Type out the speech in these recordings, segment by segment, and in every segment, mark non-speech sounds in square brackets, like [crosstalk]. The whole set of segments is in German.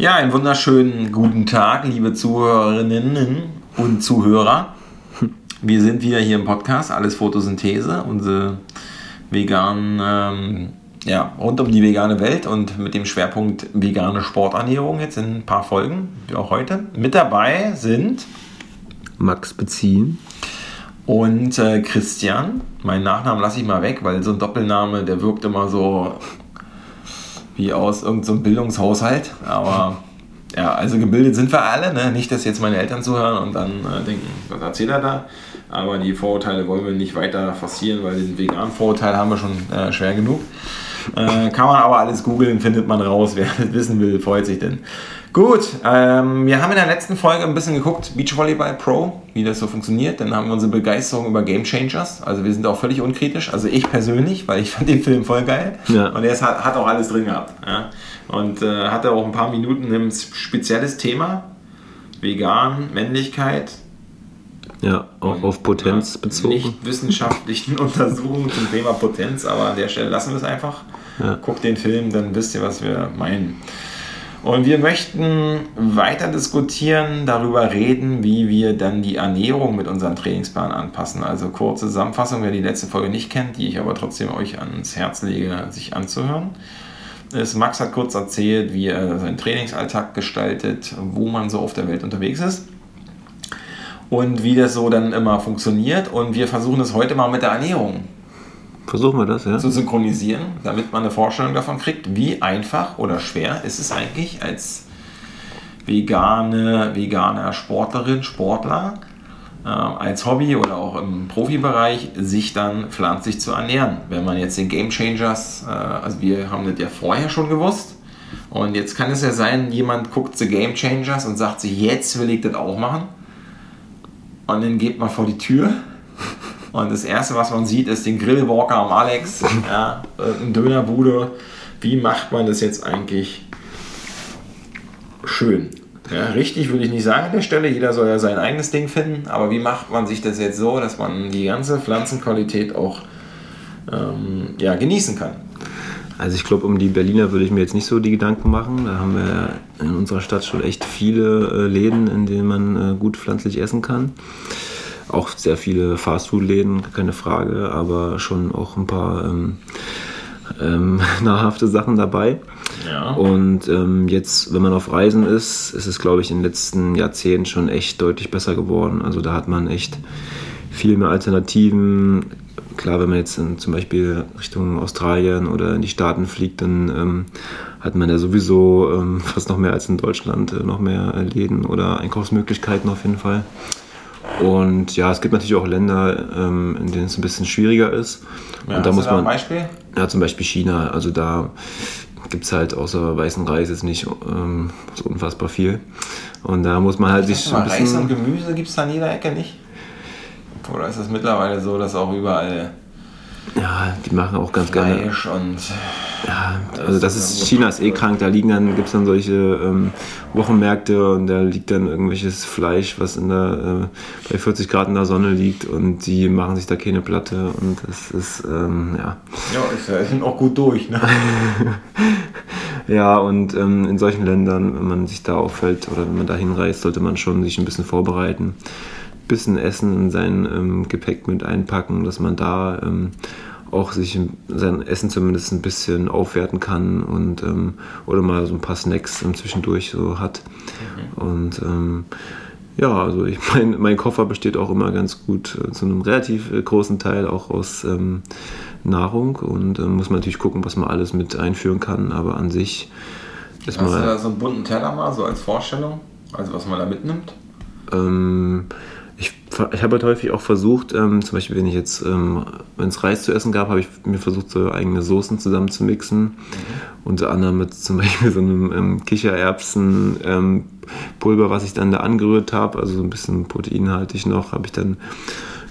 Ja, einen wunderschönen guten Tag, liebe Zuhörerinnen und Zuhörer. Wir sind wieder hier im Podcast, alles Photosynthese, unsere veganen, ähm, ja, rund um die vegane Welt und mit dem Schwerpunkt vegane Sporternährung jetzt in ein paar Folgen, wie auch heute. Mit dabei sind Max beziehen. Und äh, Christian, meinen Nachnamen lasse ich mal weg, weil so ein Doppelname, der wirkt immer so wie aus irgendeinem so Bildungshaushalt. Aber ja, also gebildet sind wir alle. Ne? Nicht, dass jetzt meine Eltern zuhören und dann äh, denken, was erzählt er da? Aber die Vorurteile wollen wir nicht weiter forcieren, weil den veganen Vorurteil haben wir schon äh, schwer genug. Äh, kann man aber alles googeln, findet man raus. [laughs] Wer das wissen will, freut sich denn. Gut, ähm, wir haben in der letzten Folge ein bisschen geguckt, Beachvolleyball Pro, wie das so funktioniert. Dann haben wir unsere Begeisterung über Game Changers. Also wir sind auch völlig unkritisch. Also ich persönlich, weil ich [laughs] fand den Film voll geil. Ja. Und er hat, hat auch alles drin gehabt. Ja. Und äh, hatte auch ein paar Minuten ein spezielles Thema. Vegan, Männlichkeit. Ja, auch auf Potenz ja, bezogen. Nicht wissenschaftlichen [laughs] Untersuchungen zum Thema Potenz, aber an der Stelle lassen wir es einfach. Ja. Guckt den Film, dann wisst ihr, was wir meinen. Und wir möchten weiter diskutieren, darüber reden, wie wir dann die Ernährung mit unserem Trainingsplan anpassen. Also kurze Zusammenfassung, wer die letzte Folge nicht kennt, die ich aber trotzdem euch ans Herz lege, sich anzuhören. Ist, Max hat kurz erzählt, wie er seinen Trainingsalltag gestaltet, wo man so auf der Welt unterwegs ist und wie das so dann immer funktioniert. Und wir versuchen es heute mal mit der Ernährung Versuchen wir das, ja. Zu synchronisieren, damit man eine Vorstellung davon kriegt, wie einfach oder schwer ist es eigentlich als vegane, vegane Sportlerin, Sportler, äh, als Hobby oder auch im Profibereich, sich dann pflanzlich zu ernähren. Wenn man jetzt den Game Changers, äh, also wir haben das ja vorher schon gewusst, und jetzt kann es ja sein, jemand guckt The Game Changers und sagt sich, jetzt will ich das auch machen. Und dann geht man vor die Tür und das erste, was man sieht, ist den Grillwalker am Alex, ja, eine Dönerbude. Wie macht man das jetzt eigentlich schön? Ja, richtig würde ich nicht sagen an der Stelle, jeder soll ja sein eigenes Ding finden, aber wie macht man sich das jetzt so, dass man die ganze Pflanzenqualität auch ähm, ja, genießen kann? Also ich glaube, um die Berliner würde ich mir jetzt nicht so die Gedanken machen. Da haben wir in unserer Stadt schon echt viele äh, Läden, in denen man äh, gut pflanzlich essen kann. Auch sehr viele Fastfood-Läden, keine Frage, aber schon auch ein paar ähm, ähm, [laughs] nahrhafte Sachen dabei. Ja. Und ähm, jetzt, wenn man auf Reisen ist, ist es, glaube ich, in den letzten Jahrzehnten schon echt deutlich besser geworden. Also da hat man echt viel mehr Alternativen. Klar, wenn man jetzt in, zum Beispiel Richtung Australien oder in die Staaten fliegt, dann ähm, hat man ja sowieso ähm, [laughs] fast noch mehr als in Deutschland, äh, noch mehr Läden oder Einkaufsmöglichkeiten auf jeden Fall. Und ja, es gibt natürlich auch Länder, ähm, in denen es ein bisschen schwieriger ist. Ja, und da muss man. Ein Beispiel? Ja, zum Beispiel China. Also da gibt es halt außer weißen Reis jetzt nicht ähm, so unfassbar viel. Und da muss man halt sich. Mal, Reis und Gemüse gibt es da in jeder Ecke nicht? Oder ist es mittlerweile so, dass auch überall ja, die machen auch ganz Fleisch gerne. und. Ja, also das ist China ist eh krank. Da liegen dann gibt es dann solche ähm, Wochenmärkte und da liegt dann irgendwelches Fleisch, was in der äh, bei 40 Grad in der Sonne liegt und die machen sich da keine Platte und das ist ähm, ja. Ja, ist ja sind auch gut durch. Ne? [laughs] ja und ähm, in solchen Ländern, wenn man sich da auffällt oder wenn man da hinreist, sollte man schon sich ein bisschen vorbereiten bisschen Essen in sein ähm, Gepäck mit einpacken, dass man da ähm, auch sich sein Essen zumindest ein bisschen aufwerten kann und ähm, oder mal so ein paar Snacks zwischendurch so hat. Mhm. Und ähm, ja, also ich [laughs] mein, mein Koffer besteht auch immer ganz gut äh, zu einem relativ äh, großen Teil auch aus ähm, Nahrung und äh, muss man natürlich gucken, was man alles mit einführen kann, aber an sich ist Hast mal. Hast du da so einen bunten Teller mal, so als Vorstellung? Also was man da mitnimmt? Ähm, ich, ich habe halt häufig auch versucht, ähm, zum Beispiel, wenn ich jetzt, ähm, wenn es Reis zu essen gab, habe ich mir versucht, so eigene Soßen zusammen zu mixen. Mhm. Unter anderem mit zum Beispiel [laughs] so einem ähm, Kichererbsenpulver, was ich dann da angerührt habe, also so ein bisschen proteinhaltig noch, habe ich dann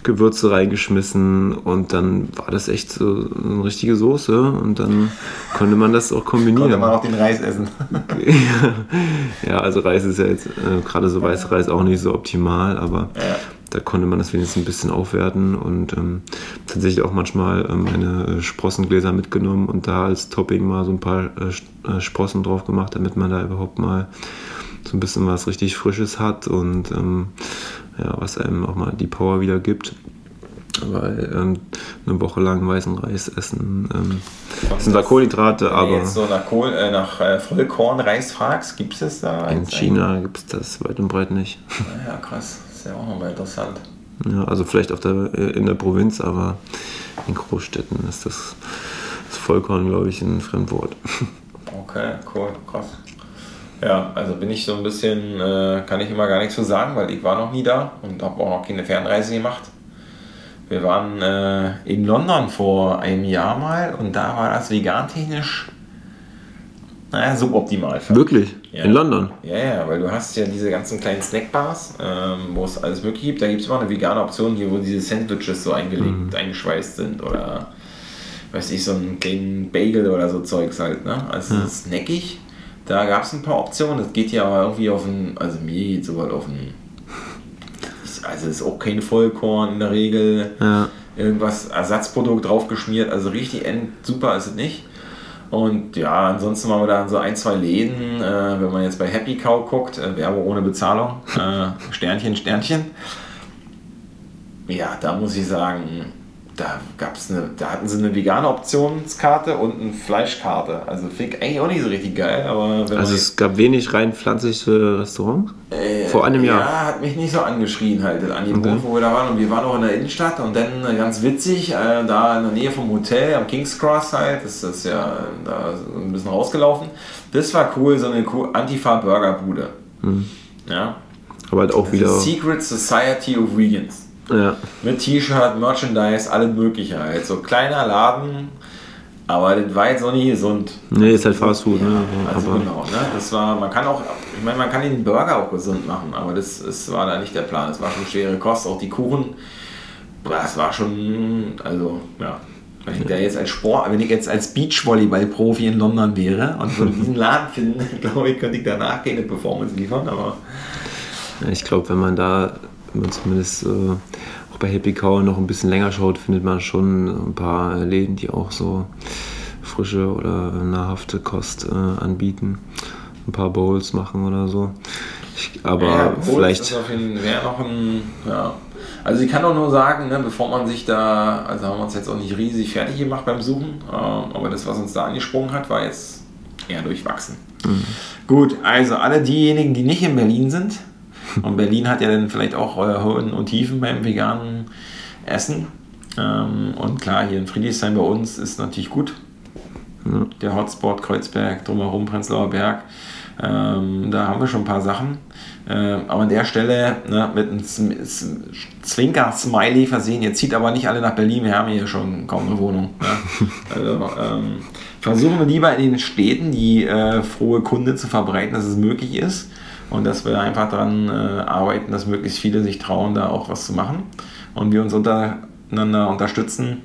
Gewürze reingeschmissen und dann war das echt so eine richtige Soße und dann konnte man das auch kombinieren. Konnte man auch den Reis essen. [laughs] ja, also Reis ist ja jetzt äh, gerade so weißer Reis auch nicht so optimal, aber Ja. da konnte man das wenigstens ein bisschen aufwerten und ähm, tatsächlich auch manchmal ähm, meine äh, Sprossengläser mitgenommen und da als Topping mal so ein paar äh, äh, Sprossen drauf gemacht, damit man da überhaupt mal so ein bisschen was richtig Frisches hat und ähm, ja, was einem auch mal die Power wieder gibt. Weil ähm, eine Woche lang weißen Reis essen, ähm, das sind da Kohlenhydrate, Wenn du aber jetzt so nach, Kohl, äh, nach äh, Vollkornreis fragst, gibt es das da? in China gibt es das weit und breit nicht. Ja, krass. Das ist ja auch nochmal interessant. Ja, also vielleicht auf der, äh, in der Provinz, aber in Großstädten ist das, das Vollkorn, glaube ich, ein Fremdwort. [laughs] Okay, cool, krass. Ja, also bin ich so ein bisschen, äh, kann ich immer gar nichts zu sagen, weil ich war noch nie da und habe auch noch keine Fernreise gemacht. Wir waren äh, in London vor einem Jahr mal und da war das vegan-technisch, naja, suboptimal. Wirklich? Ja. In London? Ja, ja, weil du hast ja diese ganzen kleinen Snackbars, ähm, wo es alles möglich gibt. Da gibt es immer eine vegane Option hier, wo diese Sandwiches so eingelegt, eingeschweißt sind oder weiß ich, so einen kleinen Bagel oder so Zeugs halt. Ne? Also ist snackig. Da gab es ein paar Optionen. Das geht ja aber irgendwie auf ein, also mir geht so halt auf ein, also es ist auch kein Vollkorn in der Regel Ja. irgendwas Ersatzprodukt draufgeschmiert. Also richtig end super ist es nicht. Und ja, ansonsten waren wir da in so ein, zwei Läden. Äh, wenn man jetzt bei Happy Cow guckt, äh, Werbung ohne Bezahlung, äh, Sternchen, Sternchen. Ja, da muss ich sagen, da gab's eine, da hatten sie eine vegane Optionskarte und eine Fleischkarte. Also finde ich eigentlich auch nicht so richtig geil, aber Also es gab wenig rein pflanzliche Restaurants? Vor einem Jahr? ja, hat mich nicht so angeschrien halt, das Angebot, Okay. wo wir da waren. Und wir waren auch in der Innenstadt und dann äh, ganz witzig, äh, da in der Nähe vom Hotel am King's Cross halt, das ist ja da so ein bisschen rausgelaufen. Das war cool, so eine cool Antifa-Burger-Bude. Ja. Aber halt auch wieder. Secret Society of Vegans. Ja. Mit T-Shirt, Merchandise, alles mögliche halt. So kleiner Laden, aber das war jetzt auch nicht gesund. Nee, ist halt Fast Food, ne? Ja, also Aber genau, ne? Das war, man kann auch, ich meine, man kann den Burger auch gesund machen, aber das, das war da nicht der Plan. Es war schon schwere Kost, auch die Kuchen. Das war schon, also ja. Wenn ich da jetzt als Sport, wenn ich jetzt als Beachvolleyball-Profi in London wäre und würde diesen Laden finden, [laughs] glaube ich, könnte ich danach keine Performance liefern, aber ich glaube, wenn man da, wenn man zumindest äh, auch bei Happy Cow noch ein bisschen länger schaut, findet man schon ein paar Läden, die auch so frische oder nahrhafte Kost äh, anbieten. Ein paar Bowls machen oder so. Ich, aber Ja, vielleicht. jeden- ein, ja. Also ich kann auch nur sagen, ne, bevor man sich da, also haben wir uns jetzt auch nicht riesig fertig gemacht beim Suchen, ähm, aber das, was uns da angesprungen hat, war jetzt eher durchwachsen. Gut, also alle diejenigen, die nicht in Berlin sind, und Berlin hat ja dann vielleicht auch äh, Höhen und Tiefen beim veganen Essen. Ähm, und klar, hier in Friedrichshain bei uns ist natürlich gut. Der Hotspot Kreuzberg, drumherum Prenzlauer Berg. Ähm, da haben wir schon ein paar Sachen. Ähm, aber an der Stelle ne, mit einem Zwinker-Smiley versehen. Ihr zieht aber nicht alle nach Berlin, wir haben hier schon kaum eine Wohnung. Ne? [laughs] Also, ähm, versuchen wir lieber in den Städten die äh, frohe Kunde zu verbreiten, dass es möglich ist. Und dass wir einfach daran äh, arbeiten, dass möglichst viele sich trauen, da auch was zu machen. Und wir uns untereinander unterstützen.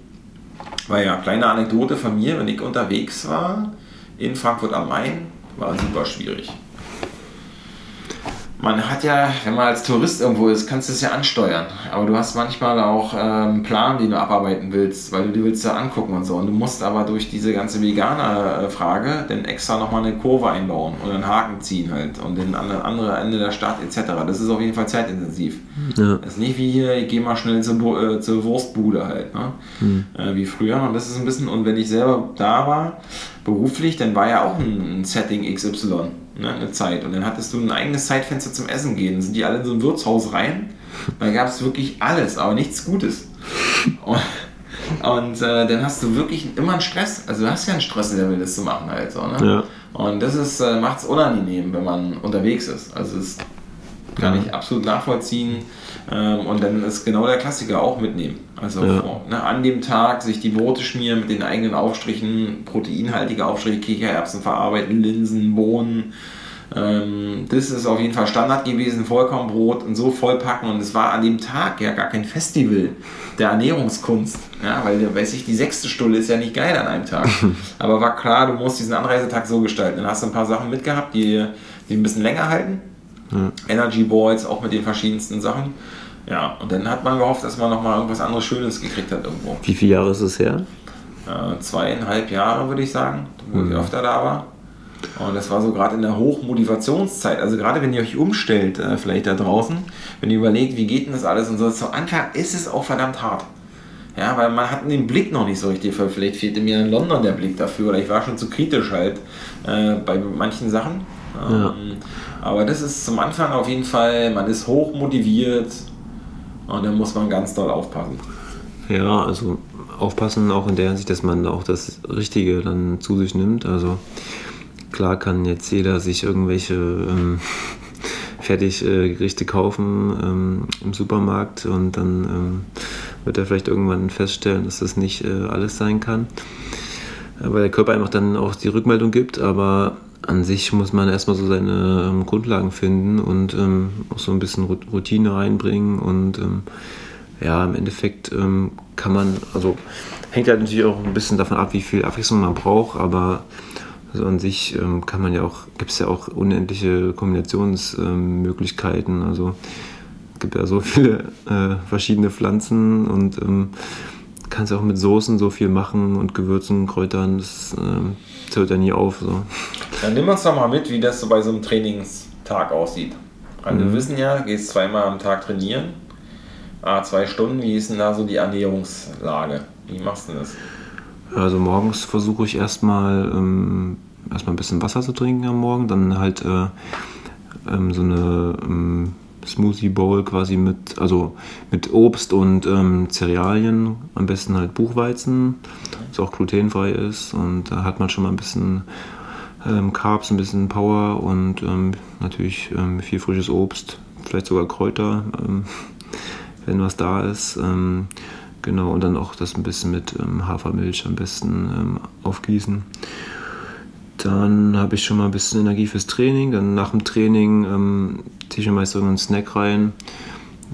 Weil ja, kleine Anekdote von mir, wenn ich unterwegs war in Frankfurt am Main, war super schwierig. Man hat ja, wenn man als Tourist irgendwo ist, kannst du es ja ansteuern. Aber du hast manchmal auch ähm, einen Plan, den du abarbeiten willst, weil du dir willst ja angucken und so. Und du musst aber durch diese ganze Veganer-Frage dann extra nochmal eine Kurve einbauen und einen Haken ziehen halt und den an andere Ende der Stadt etc. Das ist auf jeden Fall zeitintensiv. Ja. Das ist nicht wie hier, ich gehe mal schnell zur, äh, zur Wurstbude halt, ne? Äh, wie früher. Und das ist ein bisschen, und wenn ich selber da war, beruflich, dann war ja auch ein, ein Setting XY, ne? eine Zeit. Und dann hattest du ein eigenes Zeitfenster zum Essen gehen. Dann sind die alle in so ein Wirtshaus rein. Da gab es wirklich alles, aber nichts Gutes. Und, und äh, dann hast du wirklich immer einen Stress. Also du hast ja einen Stresslevel, das zu machen halt so. Ne? Ja. Und das ist, äh, macht es unangenehm, wenn man unterwegs ist. Also es kann ich absolut nachvollziehen. Ähm, und dann ist genau der Klassiker auch mitnehmen. Also Ja. vor, ne, an dem Tag sich die Brote schmieren mit den eigenen Aufstrichen, proteinhaltige Aufstriche, Kichererbsen verarbeiten, Linsen, Bohnen, Ähm, das ist auf jeden Fall Standard gewesen, Vollkornbrot und so vollpacken. Und es war an dem Tag ja gar kein Festival der Ernährungskunst. Ja, weil, weiß ich, die sechste Stunde ist ja nicht geil an einem Tag. [laughs] Aber war klar, du musst diesen Anreisetag so gestalten. Dann hast du ein paar Sachen mitgehabt, die, die ein bisschen länger halten. Ja. Energy Balls, auch mit den verschiedensten Sachen. Ja, und dann hat man gehofft, dass man nochmal irgendwas anderes Schönes gekriegt hat irgendwo. Wie viele Jahre ist es her? Äh, zweieinhalb Jahre, würde ich sagen, wo mhm. ich öfter da war. Und das war so gerade in der Hochmotivationszeit. Also gerade wenn ihr euch umstellt, äh, vielleicht da draußen, wenn ihr überlegt, wie geht denn das alles und so, zu Anfang ist es auch verdammt hart. Ja, weil man hat den Blick noch nicht so richtig, vielleicht fehlte mir in London der Blick dafür oder ich war schon zu kritisch halt äh, bei manchen Sachen. Ja. Ähm, aber das ist zum Anfang auf jeden Fall, man ist hoch motiviert und dann muss man ganz doll aufpassen. Ja, also aufpassen auch in der Hinsicht, dass man auch das Richtige dann zu sich nimmt. Also klar kann jetzt jeder sich irgendwelche ähm, [laughs] Fertiggerichte kaufen ähm, im Supermarkt und dann ähm, wird er vielleicht irgendwann feststellen, dass das nicht äh, alles sein kann. Weil der Körper einfach dann auch die Rückmeldung gibt, aber an sich muss man erstmal so seine ähm, Grundlagen finden und ähm, auch so ein bisschen Routine reinbringen und ähm, ja, im Endeffekt ähm, kann man, also hängt halt natürlich auch ein bisschen davon ab, wie viel Abwechslung man braucht, aber also an sich ähm, kann man ja auch, gibt es ja auch unendliche Kombinationsmöglichkeiten. Also es gibt ja so viele äh, verschiedene Pflanzen und ähm, kannst auch mit Soßen so viel machen und Gewürzen, Kräutern, das ähm, hört ja nie auf. So. Dann nimm uns doch mal mit, wie das so bei so einem Trainingstag aussieht. Also mhm. wir wissen ja, gehst zweimal am Tag trainieren, ah, zwei Stunden, wie ist denn da so die Ernährungslage? Wie machst du das? Also morgens versuche ich erstmal ähm, erstmal ein bisschen Wasser zu trinken am Morgen, dann halt äh, ähm, so eine ähm, Smoothie Bowl quasi mit, also mit Obst und ähm, Cerealien, am besten halt Buchweizen, das auch glutenfrei ist und da hat man schon mal ein bisschen ähm, Carbs, ein bisschen Power und ähm, natürlich ähm, viel frisches Obst, vielleicht sogar Kräuter, [laughs] wenn was da ist. Genau, und dann auch das ein bisschen mit ähm, Hafermilch am besten ähm, aufgießen. Dann habe ich schon mal ein bisschen Energie fürs Training. Dann nach dem Training ähm, ziehe ich mir meist irgendeinen Snack rein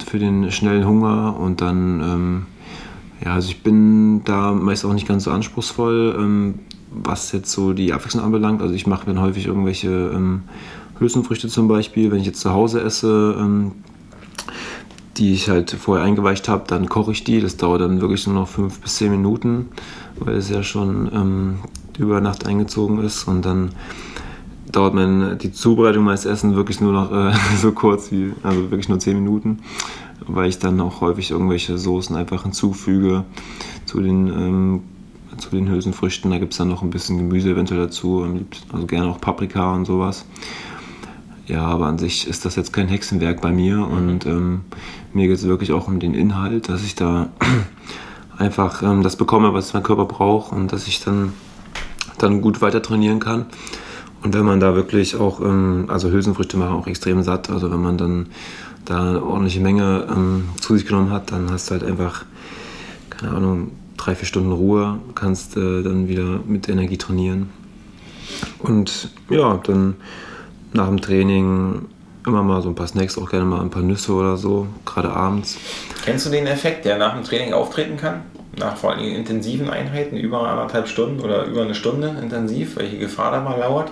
für den schnellen Hunger. Und dann, ähm, ja, also ich bin da meist auch nicht ganz so anspruchsvoll, ähm, was jetzt so die Abwechslung anbelangt. Also ich mache dann häufig irgendwelche ähm, Hülsenfrüchte zum Beispiel. Wenn ich jetzt zu Hause esse, die ich halt vorher eingeweicht habe, dann koche ich die. Das dauert dann wirklich nur noch fünf bis zehn Minuten, weil es ja schon ähm, über Nacht eingezogen ist und dann dauert mein, die Zubereitung meines Essens wirklich nur noch äh, [laughs] so kurz wie, also wirklich nur zehn Minuten, weil ich dann auch häufig irgendwelche Soßen einfach hinzufüge zu den, ähm, zu den Hülsenfrüchten. Da gibt es dann noch ein bisschen Gemüse eventuell dazu, also gerne auch Paprika und sowas. Ja, aber an sich ist das jetzt kein Hexenwerk bei mir und ähm, mir geht es wirklich auch um den Inhalt, dass ich da [clears throat] einfach ähm, das bekomme, was mein Körper braucht und dass ich dann, dann gut weiter trainieren kann. Und wenn man da wirklich auch, ähm, also Hülsenfrüchte machen auch extrem satt, also wenn man dann da eine ordentliche Menge ähm, zu sich genommen hat, dann hast du halt einfach, keine Ahnung, drei, vier Stunden Ruhe, kannst äh, dann wieder mit Energie trainieren. Und ja, dann nach dem Training immer mal so ein paar Snacks, auch gerne mal ein paar Nüsse oder so, gerade abends. Kennst du den Effekt, der nach dem Training auftreten kann? Nach vor allem intensiven Einheiten, über anderthalb Stunden oder über eine Stunde intensiv, welche Gefahr da mal lauert?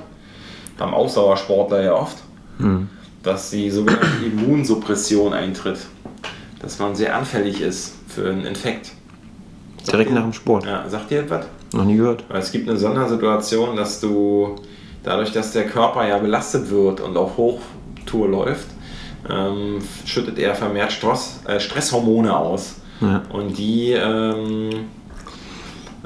Haben Ausdauersportler ja oft, hm. dass die sogenannte Immunsuppression eintritt. Dass man sehr anfällig ist für einen Infekt. Sagt Direkt dir, nach dem Sport. Ja, sagt dir etwas? Noch nie gehört. Weil es gibt eine Sondersituation, dass du dadurch, dass der Körper ja belastet wird und auf Hochtour läuft, ähm, schüttet er vermehrt Stress, äh, Stresshormone aus. Ja. Und die, ähm,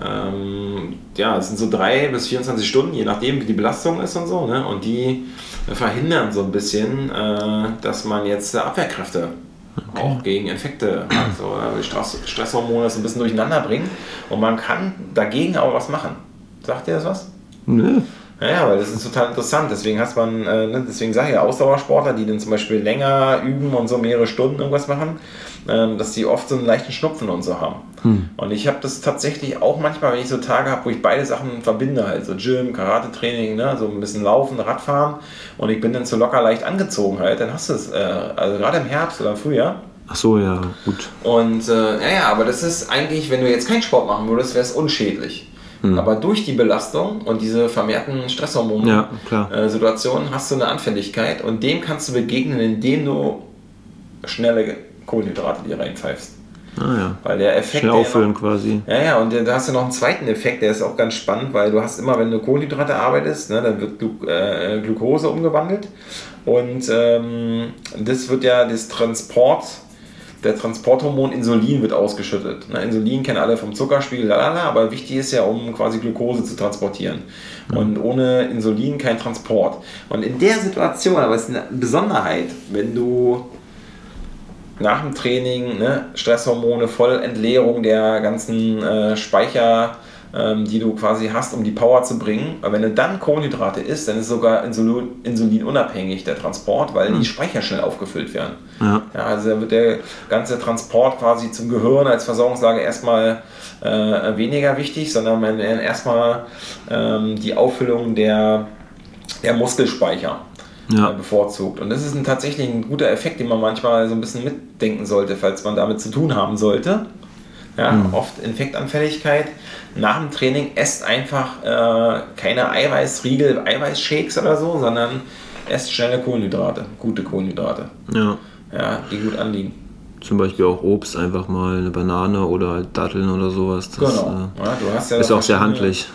ähm, ja, es sind so drei bis 24 Stunden, je nachdem, wie die Belastung ist und so. Ne? Und die verhindern so ein bisschen, äh, dass man jetzt Abwehrkräfte Okay. auch gegen Infekte hat. So, Stress, Stresshormone das ein bisschen durcheinander bringen. Und man kann dagegen auch was machen. Sagt ihr das was? Nö. Ja, weil das ist total interessant. Deswegen hast man, äh, ne, deswegen sage ich ja Ausdauersportler, die dann zum Beispiel länger üben und so mehrere Stunden irgendwas machen, äh, dass die oft so einen leichten Schnupfen und so haben. Hm. Und ich habe das tatsächlich auch manchmal, wenn ich so Tage habe, wo ich beide Sachen verbinde, halt so Gym, Karate-Training, ne, so ein bisschen Laufen, Radfahren und ich bin dann so locker leicht angezogen halt, dann hast du es, äh, also gerade im Herbst oder im Frühjahr. Ach so, ja, gut. Und äh, ja, ja, aber das ist eigentlich, wenn du jetzt keinen Sport machen würdest, wäre es unschädlich. Hm. Aber durch die Belastung und diese vermehrten Stresshormone-Situationen ja, hast du eine Anfälligkeit und dem kannst du begegnen, indem du schnelle Kohlenhydrate dir reinpfeifst. Ah, ja. Weil der Effekt. Schnell auffüllen quasi. Ja, ja, und da hast du noch einen zweiten Effekt, der ist auch ganz spannend, weil du hast immer, wenn du Kohlenhydrate arbeitest, ne, dann wird Glu äh, Glucose umgewandelt. Und ähm, das wird ja das Transport, der Transporthormon Insulin wird ausgeschüttet. Na, Insulin kennen alle vom Zuckerspiegel, lalala, aber wichtig ist ja, um quasi Glucose zu transportieren. Mhm. Und ohne Insulin kein Transport. Und in der Situation, aber es ist eine Besonderheit, wenn du nach dem Training ne, Stresshormone, Vollentleerung der ganzen äh, Speicher, die du quasi hast, um die Power zu bringen. Aber wenn du dann Kohlenhydrate isst, dann ist sogar Insulin, insulinunabhängig der Transport, weil mhm. die Speicher schnell aufgefüllt werden. Ja. ja. also da wird der ganze Transport quasi zum Gehirn als Versorgungslage erstmal äh, weniger wichtig, sondern man erstmal ähm, die Auffüllung der, der Muskelspeicher ja. Äh, bevorzugt. Und das ist ein, tatsächlich ein guter Effekt, den man manchmal so ein bisschen mitdenken sollte, falls man damit zu tun haben sollte. Ja, mhm. Oft Infektanfälligkeit. Nach dem Training esst einfach äh, keine Eiweißriegel, Eiweißshakes oder so, sondern esst schnelle Kohlenhydrate, gute Kohlenhydrate. Ja. Ja, die gut anliegen. Zum Beispiel auch Obst, einfach mal eine Banane oder halt Datteln oder sowas. Das, genau. Äh, ja, du hast ja ist auch sehr handlich.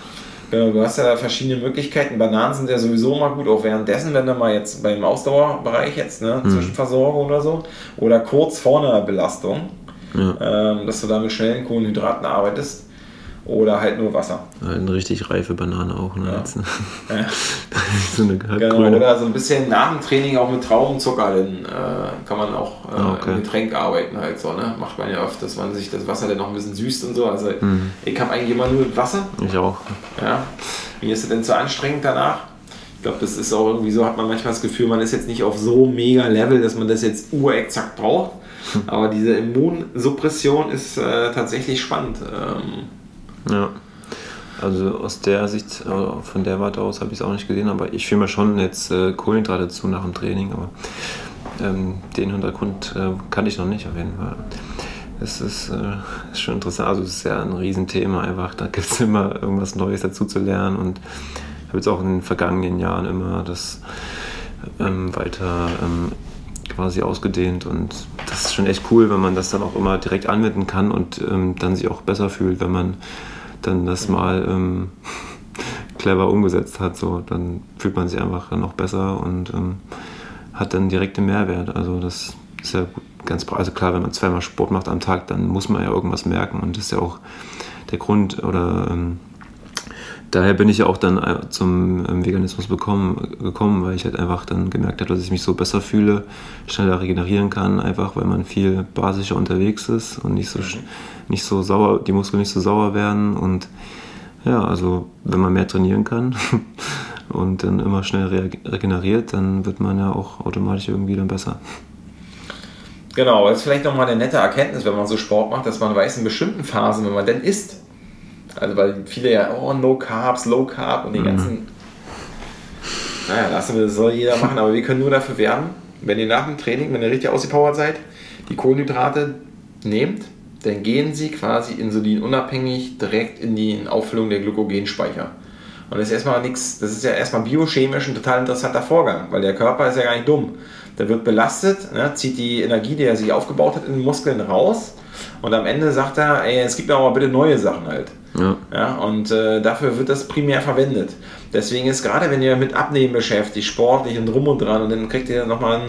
Genau, du hast ja verschiedene Möglichkeiten. Bananen sind ja sowieso mal gut, auch währenddessen, wenn du mal jetzt beim Ausdauerbereich jetzt, ne, mhm. Zwischenversorgung oder so, oder kurz vor einer Belastung, ja. ähm, dass du da mit schnellen Kohlenhydraten arbeitest. Oder halt nur Wasser. Halt eine richtig reife Banane auch. Ne? Ja. ja. [laughs] so eine genau, oder so ein bisschen nach dem Training auch mit Traubenzucker, dann äh, kann man auch äh, ah, okay. im Getränk arbeiten halt so. Ne? Macht man ja oft, dass man sich das Wasser dann noch ein bisschen süßt und so. Also mhm. ich habe eigentlich immer nur mit Wasser. Ich auch. Ja. Wie ist es denn zu anstrengend danach? Ich glaube, das ist auch irgendwie so, hat man manchmal das Gefühl, man ist jetzt nicht auf so mega Level, dass man das jetzt urexakt braucht. [laughs] Aber diese Immunsuppression ist äh, tatsächlich spannend. Ähm, ja. Also aus der Sicht, äh, von der Warte aus habe ich es auch nicht gesehen, aber ich fühle mir schon jetzt äh, Kohlenhydrate zu nach dem Training, aber ähm, den Hintergrund äh, kannte ich noch nicht auf jeden Fall. Es ist, äh, ist, schon interessant, also es ist ja ein Riesenthema einfach, da gibt es [laughs] immer irgendwas Neues dazu zu lernen und ich habe jetzt auch in den vergangenen Jahren immer das ähm, weiter ähm, quasi ausgedehnt und das ist schon echt cool, wenn man das dann auch immer direkt anwenden kann und ähm, dann sich auch besser fühlt, wenn man dann das mal ähm, [laughs] clever umgesetzt hat, so, dann fühlt man sich einfach noch besser und ähm, hat dann direkte Mehrwert. Also das ist ja ganz also klar, wenn man zweimal Sport macht am Tag, dann muss man ja irgendwas merken und das ist ja auch der Grund oder ähm, daher bin ich ja auch dann äh, zum ähm, Veganismus bekommen, gekommen, weil ich halt einfach dann gemerkt habe, dass ich mich so besser fühle, schneller regenerieren kann, einfach weil man viel basischer unterwegs ist und nicht so, nicht so sauer, die Muskeln nicht so sauer werden und ja, also wenn man mehr trainieren kann [laughs] und dann immer schnell regeneriert, dann wird man ja auch automatisch irgendwie dann besser. Genau, das ist vielleicht nochmal eine nette Erkenntnis, wenn man so Sport macht, dass man weiß, in bestimmten Phasen, wenn man denn isst, also weil viele ja, oh, No Carbs, Low Carb und die mhm. ganzen. Naja, lassen wir, das soll jeder [laughs] machen, aber wir können nur dafür werben, wenn ihr nach dem Training, wenn ihr richtig ausgepowert seid, die Kohlenhydrate nehmt, dann gehen sie quasi insulinunabhängig direkt in die Auffüllung der Glykogenspeicher. Und das ist erstmal nichts, das ist ja erstmal biochemisch ein total interessanter Vorgang, weil der Körper ist ja gar nicht dumm. Der wird belastet, ne, zieht die Energie, die er sich aufgebaut hat, in den Muskeln raus und am Ende sagt er, ey, es gibt aber bitte neue Sachen halt. Ja. ja und äh, dafür wird das primär verwendet. Deswegen ist gerade, wenn ihr mit Abnehmen beschäftigt, sportlich und drum und dran, und dann kriegt ihr nochmal ein.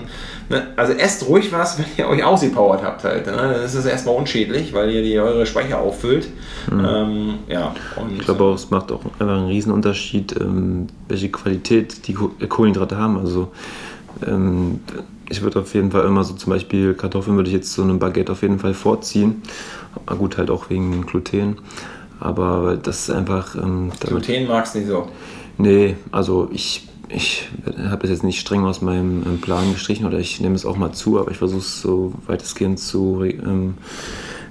Ne, also esst ruhig was, [laughs] wenn ihr euch ausgepowert habt halt. Ne? Dann ist es erstmal unschädlich, weil ihr die eure Speicher auffüllt. Mhm. Ähm, ja, und, ich glaube auch, es macht auch einfach einen Riesenunterschied, ähm, welche Qualität die Kohlenhydrate haben. Also ähm, ich würde auf jeden Fall immer so zum Beispiel Kartoffeln würde ich jetzt so einem Baguette auf jeden Fall vorziehen. Aber gut, halt auch wegen Gluten. Aber das ist einfach. Ähm, Gluten magst du nicht so? Nee, also ich, ich habe es jetzt nicht streng aus meinem ähm, Plan gestrichen oder ich nehme es auch mal zu, aber ich versuche es so weitestgehend zu ähm,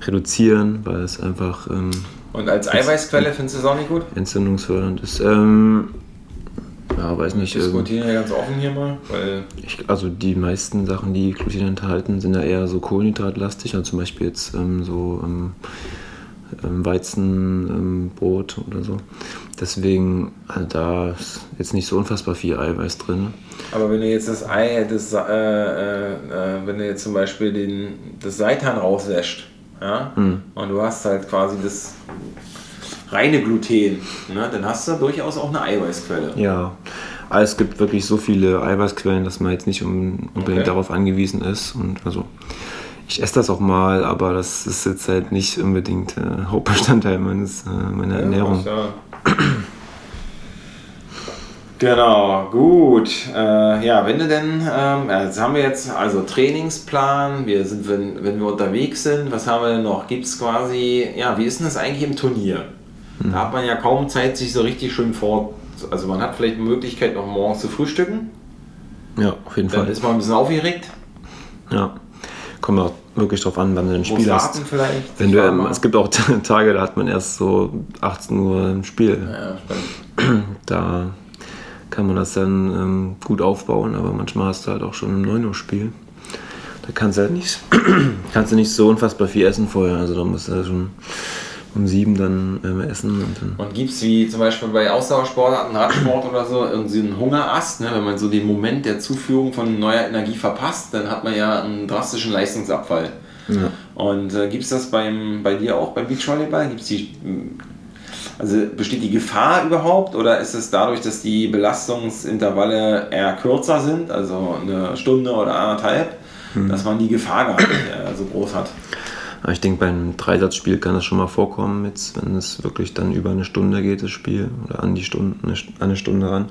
reduzieren, weil es einfach. Ähm, Und als Eiweißquelle findest du es auch nicht gut? Entzündungsfördernd ist. Ähm, ja, weiß nicht. Wir diskutieren ja ganz offen hier mal, weil. Ich, also die meisten Sachen, die Gluten enthalten, sind ja eher so kohlenhydratlastig, also zum Beispiel jetzt ähm, so ähm, ähm Weizenbrot oder so. Deswegen, also da ist jetzt nicht so unfassbar viel Eiweiß drin. Aber wenn du jetzt das Ei hättest, äh, äh, äh, wenn du jetzt zum Beispiel den, das Seitan rauswäscht, ja, mhm. und du hast halt quasi das reine Gluten, ne, dann hast du durchaus auch eine Eiweißquelle. Ja, also es gibt wirklich so viele Eiweißquellen, dass man jetzt nicht unbedingt okay. darauf angewiesen ist. Und also ich esse das auch mal, aber das ist jetzt halt nicht unbedingt äh, Hauptbestandteil meines, äh, meiner ja, Ernährung. Genau, gut. Äh, ja, wenn du denn, ähm, jetzt haben wir jetzt also Trainingsplan, wir sind, wenn, wenn wir unterwegs sind, was haben wir denn noch? Gibt es quasi, ja, wie ist denn das eigentlich im Turnier? Mhm. Da hat man ja kaum Zeit, sich so richtig schön vor, also man hat vielleicht die Möglichkeit, noch morgens zu frühstücken. Ja, auf jeden dann Fall. Dann ist man ein bisschen aufgeregt. Ja, kommt auch wirklich drauf an, wann du ein Spiel hast. vielleicht. Wenn du, ähm, es gibt auch [laughs] Tage, da hat man erst so 18 Uhr ein Spiel. Ja, spannend. [clears throat] Da kann man das dann ähm, gut aufbauen, aber manchmal hast du halt auch schon ein 9 Uhr Spiel. Da kannst du halt nicht, [clears throat] kannst du nicht so unfassbar viel essen vorher. Also da musst du halt schon um sieben dann ähm, essen. Und, dann und gibt es wie zum Beispiel bei Ausdauersportarten, Radsport oder so, irgendwie einen Hungerast, ne? wenn man so den Moment der Zuführung von neuer Energie verpasst, dann hat man ja einen drastischen Leistungsabfall. Ja. Und äh, gibt es das beim, bei dir auch beim Beachvolleyball? Gibt's die, also besteht die Gefahr überhaupt oder ist es dadurch, dass die Belastungsintervalle eher kürzer sind, also eine Stunde oder anderthalb, hm. dass man die Gefahr gar nicht äh, so groß hat? Aber ich denke, beim Dreisatzspiel kann das schon mal vorkommen, jetzt, wenn es wirklich dann über eine Stunde geht, das Spiel, oder an die Stunde, eine Stunde ran.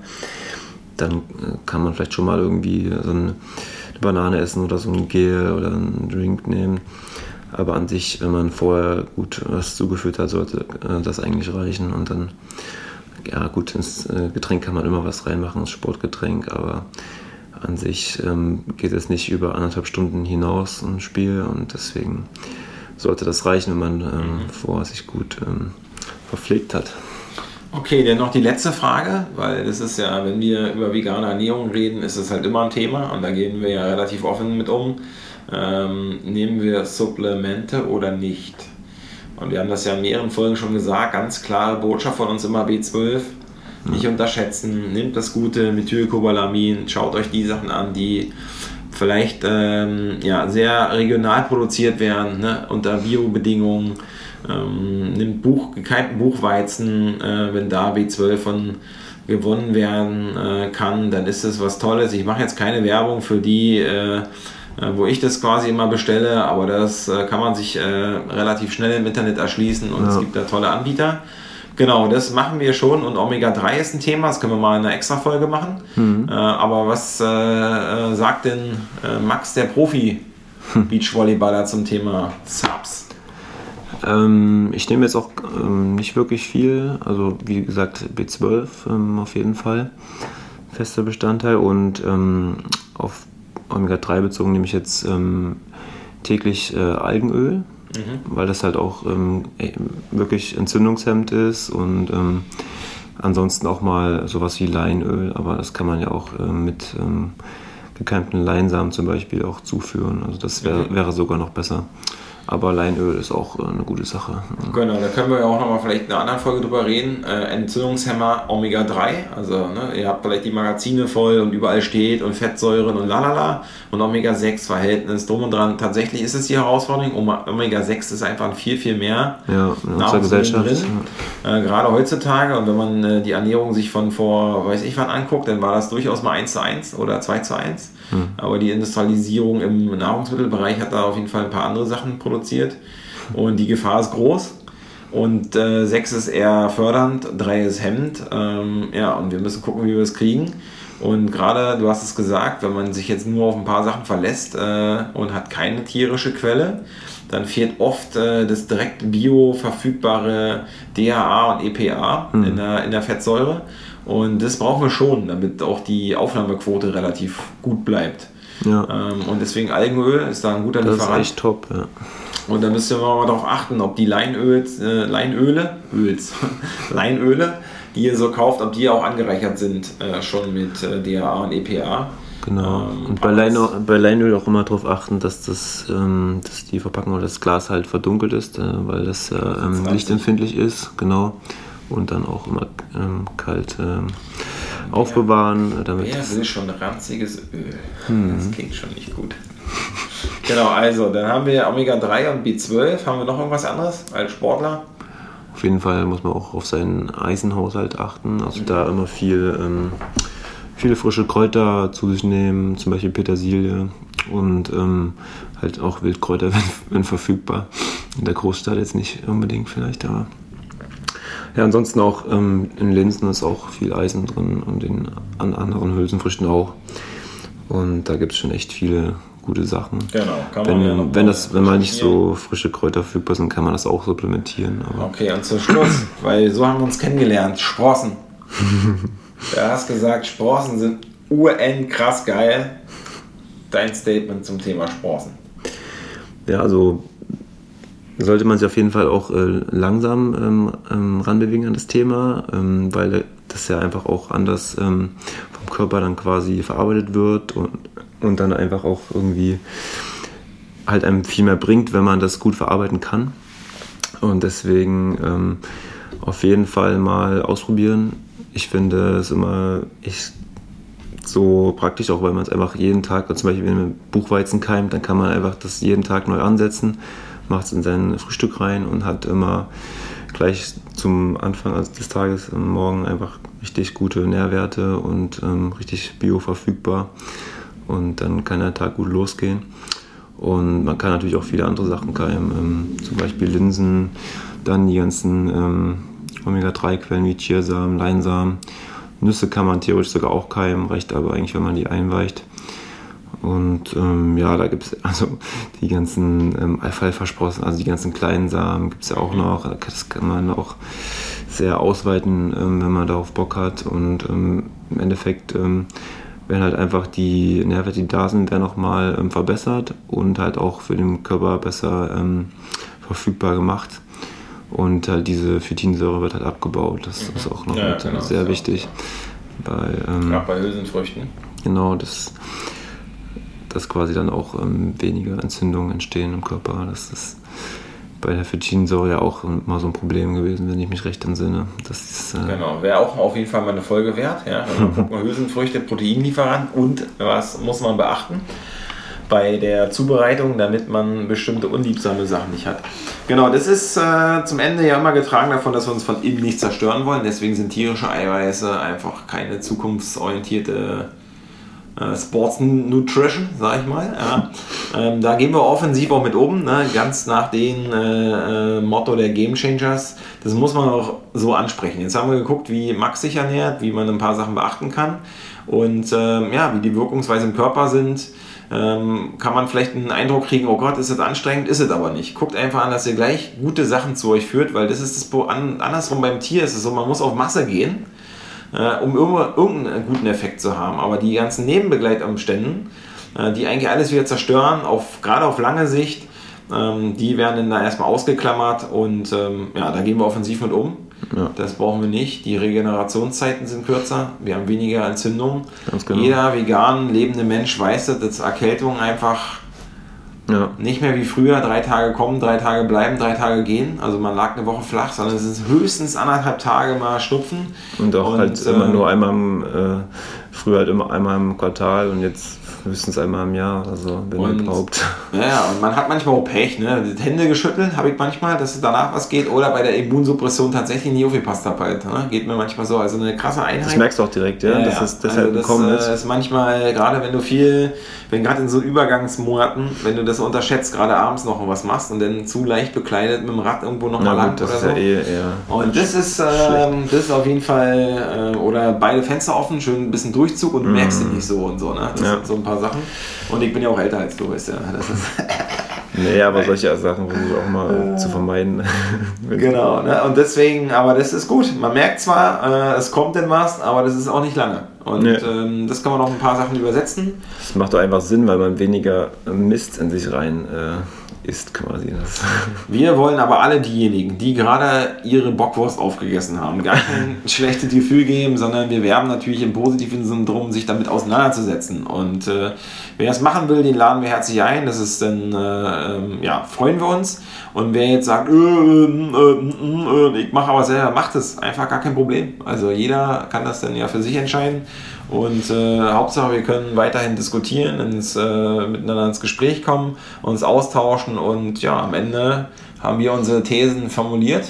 Dann äh, kann man vielleicht schon mal irgendwie so eine Banane essen oder so ein Gel oder einen Drink nehmen. Aber an sich, wenn man vorher gut was zugeführt hat, sollte äh, das eigentlich reichen. Und dann, ja gut, ins äh, Getränk kann man immer was reinmachen, ins Sportgetränk, aber an sich ähm, geht es nicht über anderthalb Stunden hinaus ein Spiel und deswegen sollte das reichen, wenn man ähm, mhm. vorher sich gut ähm, verpflegt hat. Okay, dann noch die letzte Frage, weil das ist ja, wenn wir über vegane Ernährung reden, ist das halt immer ein Thema und da gehen wir ja relativ offen mit um. Ähm, nehmen wir Supplemente oder nicht? Und wir haben das ja in mehreren Folgen schon gesagt, ganz klare Botschaft von uns immer B12. Nicht unterschätzen, nehmt das gute Methylcobalamin, schaut euch die Sachen an, die vielleicht ähm, ja, sehr regional produziert werden, ne, unter Biobedingungen. Ähm, nimmt Buch, gekeimten Buchweizen, äh, wenn da B12 von gewonnen werden äh, kann, dann ist das was Tolles. Ich mache jetzt keine Werbung für die, äh, äh wo ich das quasi immer bestelle, aber das äh, kann man sich äh, relativ schnell im Internet erschließen und ja. es gibt da tolle Anbieter. Genau, das machen wir schon und Omega-3 ist ein Thema, das können wir mal in einer extra Folge machen. Mhm. Äh, aber was äh, äh sagt denn äh, Max, der Profi-Beachvolleyballer zum Thema Subs? Ähm, ich nehme jetzt auch ähm, nicht wirklich viel, also wie gesagt B12 ähm, auf jeden Fall, fester Bestandteil und ähm, auf Omega-3 bezogen nehme ich jetzt ähm, täglich äh, Algenöl mhm. weil das halt auch ähm, e, wirklich entzündungshemmend ist und ähm, ansonsten auch mal sowas wie Leinöl, aber das kann man ja auch ähm, mit ähm, gekeimten Leinsamen zum Beispiel auch zuführen. Also das wär, mhm. wäre sogar noch besser. Aber Leinöl ist auch äh, eine gute Sache. Genau, da können wir ja auch nochmal vielleicht in einer anderen Folge drüber reden. Äh, Entzündungshemmer Omega-3. Also ne, ihr habt vielleicht die Magazine voll und überall steht und Fettsäuren und lalala. Und Omega-6-Verhältnis drum und dran. Tatsächlich ist es die Herausforderung. Omega-6 ist einfach viel, viel mehr ja, in unserer Gesellschaft. Drin. Äh, gerade heutzutage. Und wenn man äh, die Ernährung sich von vor, weiß ich wann anguckt, dann war das durchaus mal 1 zu 1 oder 2 zu 1. Hm. Aber die Industrialisierung im Nahrungsmittelbereich hat da auf jeden Fall ein paar andere Sachen produziert. Und die Gefahr ist groß. Und äh, 6 ist eher fördernd, 3 ist hemmend. Ähm, ja, und wir müssen gucken, wie wir es kriegen. Und gerade, du hast es gesagt, wenn man sich jetzt nur auf ein paar Sachen verlässt äh, und hat keine tierische Quelle, dann fehlt oft äh, das direkt bio verfügbare DHA und EPA mhm. in, der, in der Fettsäure. Und das brauchen wir schon, damit auch die Aufnahmequote relativ gut bleibt. Ja. Ähm, und deswegen Algenöl ist da ein guter das Lieferant. Das ist echt top, ja. Und da müsst ihr mal darauf achten, ob die Leinöls, äh, Leinöle, Öls, [laughs] Leinöle, die ihr so kauft, ob die auch angereichert sind, äh, schon mit äh, DHA und EPA. Genau. Ähm, und bei, Lein, bei Leinöl auch immer darauf achten, dass, das, ähm, dass die Verpackung oder das Glas halt verdunkelt ist, äh, weil das ähm, lichtempfindlich ist. Genau. Und dann auch immer ähm, kalt ähm, aufbewahren. Damit Wer will schon ranziges Öl? Hm. Das klingt schon nicht gut. Genau, also dann haben wir Omega-3 und B12. Haben wir noch irgendwas anderes als Sportler? Auf jeden Fall muss man auch auf seinen Eisenhaushalt achten. Also mhm. da immer viel, ähm, viele frische Kräuter zu sich nehmen, zum Beispiel Petersilie und ähm, halt auch Wildkräuter, [laughs] wenn, wenn, verfügbar. In der Großstadt jetzt nicht unbedingt vielleicht, aber ja, ansonsten auch ähm, in Linsen ist auch viel Eisen drin und in an anderen Hülsenfrüchten auch. Und da gibt es schon echt viele gute Sachen. Genau, kann man wenn, ja wenn, das, wenn mal nicht so frische Kräuter verfügbar sind, kann man das auch supplementieren. okay, und zum Schluss, [clears throat] weil so haben wir uns kennengelernt, Sprossen. [laughs] du hast gesagt, Sprossen sind UN krass geil. Dein Statement zum Thema Sprossen. Ja, also sollte man sich auf jeden Fall auch äh, langsam ähm, ähm, ranbewegen an das Thema, ähm, weil das ja einfach auch anders ähm, vom Körper dann quasi verarbeitet wird und, und dann einfach auch irgendwie halt einem viel mehr bringt, wenn man das gut verarbeiten kann. Und deswegen ähm, auf jeden Fall mal ausprobieren. Ich finde es immer ich, so praktisch, auch weil man es einfach jeden Tag, zum Beispiel wenn man Buchweizen keimt, dann kann man einfach das jeden Tag neu ansetzen macht es in sein Frühstück rein und hat immer gleich zum Anfang also des Tages am Morgen einfach richtig gute Nährwerte und ähm, richtig bio verfügbar. Und dann kann der Tag gut losgehen. Und man kann natürlich auch viele andere Sachen keimen, ähm, zum Beispiel Linsen, dann die ganzen ähm, Omega-3-Quellen wie Chiasamen, Leinsamen. Nüsse kann man theoretisch sogar auch keimen, reicht aber eigentlich, wenn man die einweicht. Und ähm, ja, da gibt es [laughs] also die ganzen ähm, Alfalfa-Sprossen, also die ganzen kleinen Samen gibt es ja auch noch. Das kann man auch sehr ausweiten, ähm, wenn man darauf Bock hat. Und ähm, im Endeffekt ähm, werden halt einfach die Nährwerte, die da sind, werden nochmal ähm, verbessert und halt auch für den Körper besser ähm, verfügbar gemacht. Und halt diese Phytinsäure wird halt abgebaut. Das mhm. ist auch noch ja, genau, sehr wichtig. Bei, ähm, Gerade bei Hülsenfrüchten. Genau, das dass quasi dann auch ähm, weniger Entzündungen entstehen im Körper. Das ist bei der Phytinsäure ja auch mal so ein Problem gewesen, wenn ich mich recht entsinne. Das ist, äh genau, wäre auch auf jeden Fall mal eine Folge wert. Ja? Also, [laughs] Hülsenfrüchte, Proteinlieferant und was muss man beachten? bei der Zubereitung, damit man bestimmte unliebsame Sachen nicht hat. Genau, das ist äh, zum Ende ja immer getragen davon, dass wir uns von innen nicht zerstören wollen. Deswegen sind tierische Eiweiße einfach keine zukunftsorientierte Sports Nutrition, sag ich mal. Ja. Ähm, da gehen wir offensiv auch mit oben, ne? ganz nach dem äh, äh, Motto der Game Changers. Das muss man auch so ansprechen. Jetzt haben wir geguckt, wie Max sich ernährt, wie man ein paar Sachen beachten kann und ähm, ja, wie die Wirkungsweise im Körper sind. Ähm, kann man vielleicht einen Eindruck kriegen, oh Gott, ist das anstrengend, ist es aber nicht. Guckt einfach an, dass ihr gleich gute Sachen zu euch führt, weil das ist das andersrum beim Tier ist es so, man muss auf Masse gehen äh, um irgendeinen guten Effekt zu haben. Aber die ganzen Nebenbegleitumständen, äh, die eigentlich alles wieder zerstören, auf, gerade auf lange Sicht, ähm, die werden dann da erstmal ausgeklammert und ähm, ja, da gehen wir offensiv mit um. Ja. Das brauchen wir nicht. Die Regenerationszeiten sind kürzer. Wir haben weniger Entzündungen. Genau. Jeder vegan lebende Mensch weiß, dass Erkältung einfach ja. Nicht mehr wie früher, drei Tage kommen, drei Tage bleiben, drei Tage gehen. Also man lag eine Woche flach, sondern es ist höchstens anderthalb Tage mal Schnupfen. Und auch und, halt äh, immer nur einmal im, äh, früher halt immer einmal im Quartal und jetzt höchstens einmal im Jahr, also wenn und, überhaupt. Ja, und man hat manchmal auch Pech, ne? Hände geschüttelt habe ich manchmal, dass es danach was geht oder bei der Immunsuppression tatsächlich nie aufgepasst habe halt. Ne? Geht mir manchmal so, also eine krasse Einheit. Das merkst du auch direkt, ja, ja dass es deshalb also das, gekommen ist. Äh, ist manchmal, gerade wenn du viel, wenn gerade in so Übergangsmonaten, wenn du das unterschätzt, gerade abends noch was machst und dann zu leicht bekleidet mit dem Rad irgendwo noch Na mal lang das oder ist so. Ja eh, eher und das ist, ähm, das ist auf jeden Fall, äh, oder beide Fenster offen, schön ein bisschen Durchzug und du merkst mm. ihn nicht so und so, ne? Das ja. sind so ein paar Sachen. Und ich bin ja auch älter als du, weißt du. [laughs] Das ist nee, aber solche Sachen versuche ich auch mal äh, zu vermeiden. [laughs] genau, ne? und deswegen, aber das ist gut. Man merkt zwar, äh, es kommt denn was, aber das ist auch nicht lange. Und nee. ähm, das kann man auch ein paar Sachen übersetzen. Das macht doch einfach Sinn, weil man weniger Mist in sich rein äh, ist quasi das. [laughs] Wir wollen aber alle diejenigen, die gerade ihre Bockwurst aufgegessen haben, gar kein [laughs] schlechtes Gefühl geben, sondern wir werben natürlich im positiven Sinne darum, sich damit auseinanderzusetzen. Und äh, wer es machen will, den laden wir herzlich ein. Das ist dann, äh, ähm, ja, freuen wir uns. Und wer jetzt sagt, äh, äh, äh, ich mache aber selber, macht es. Einfach gar kein Problem. Also jeder kann das dann ja für sich entscheiden. Und äh, Hauptsache, wir können weiterhin diskutieren, ins, äh, miteinander ins Gespräch kommen, uns austauschen und ja, am Ende haben wir unsere Thesen formuliert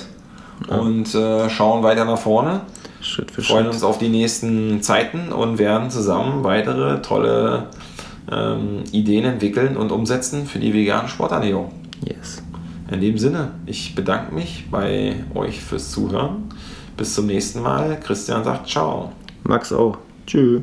ja. und äh, schauen weiter nach vorne. Schritt für freuen Schritt. uns auf die nächsten Zeiten und werden zusammen weitere tolle ähm, Ideen entwickeln und umsetzen für die vegane Sporternährung. Yes. In dem Sinne, ich bedanke mich bei euch fürs Zuhören. Bis zum nächsten Mal. Christian sagt Ciao. Max auch. Tschüss.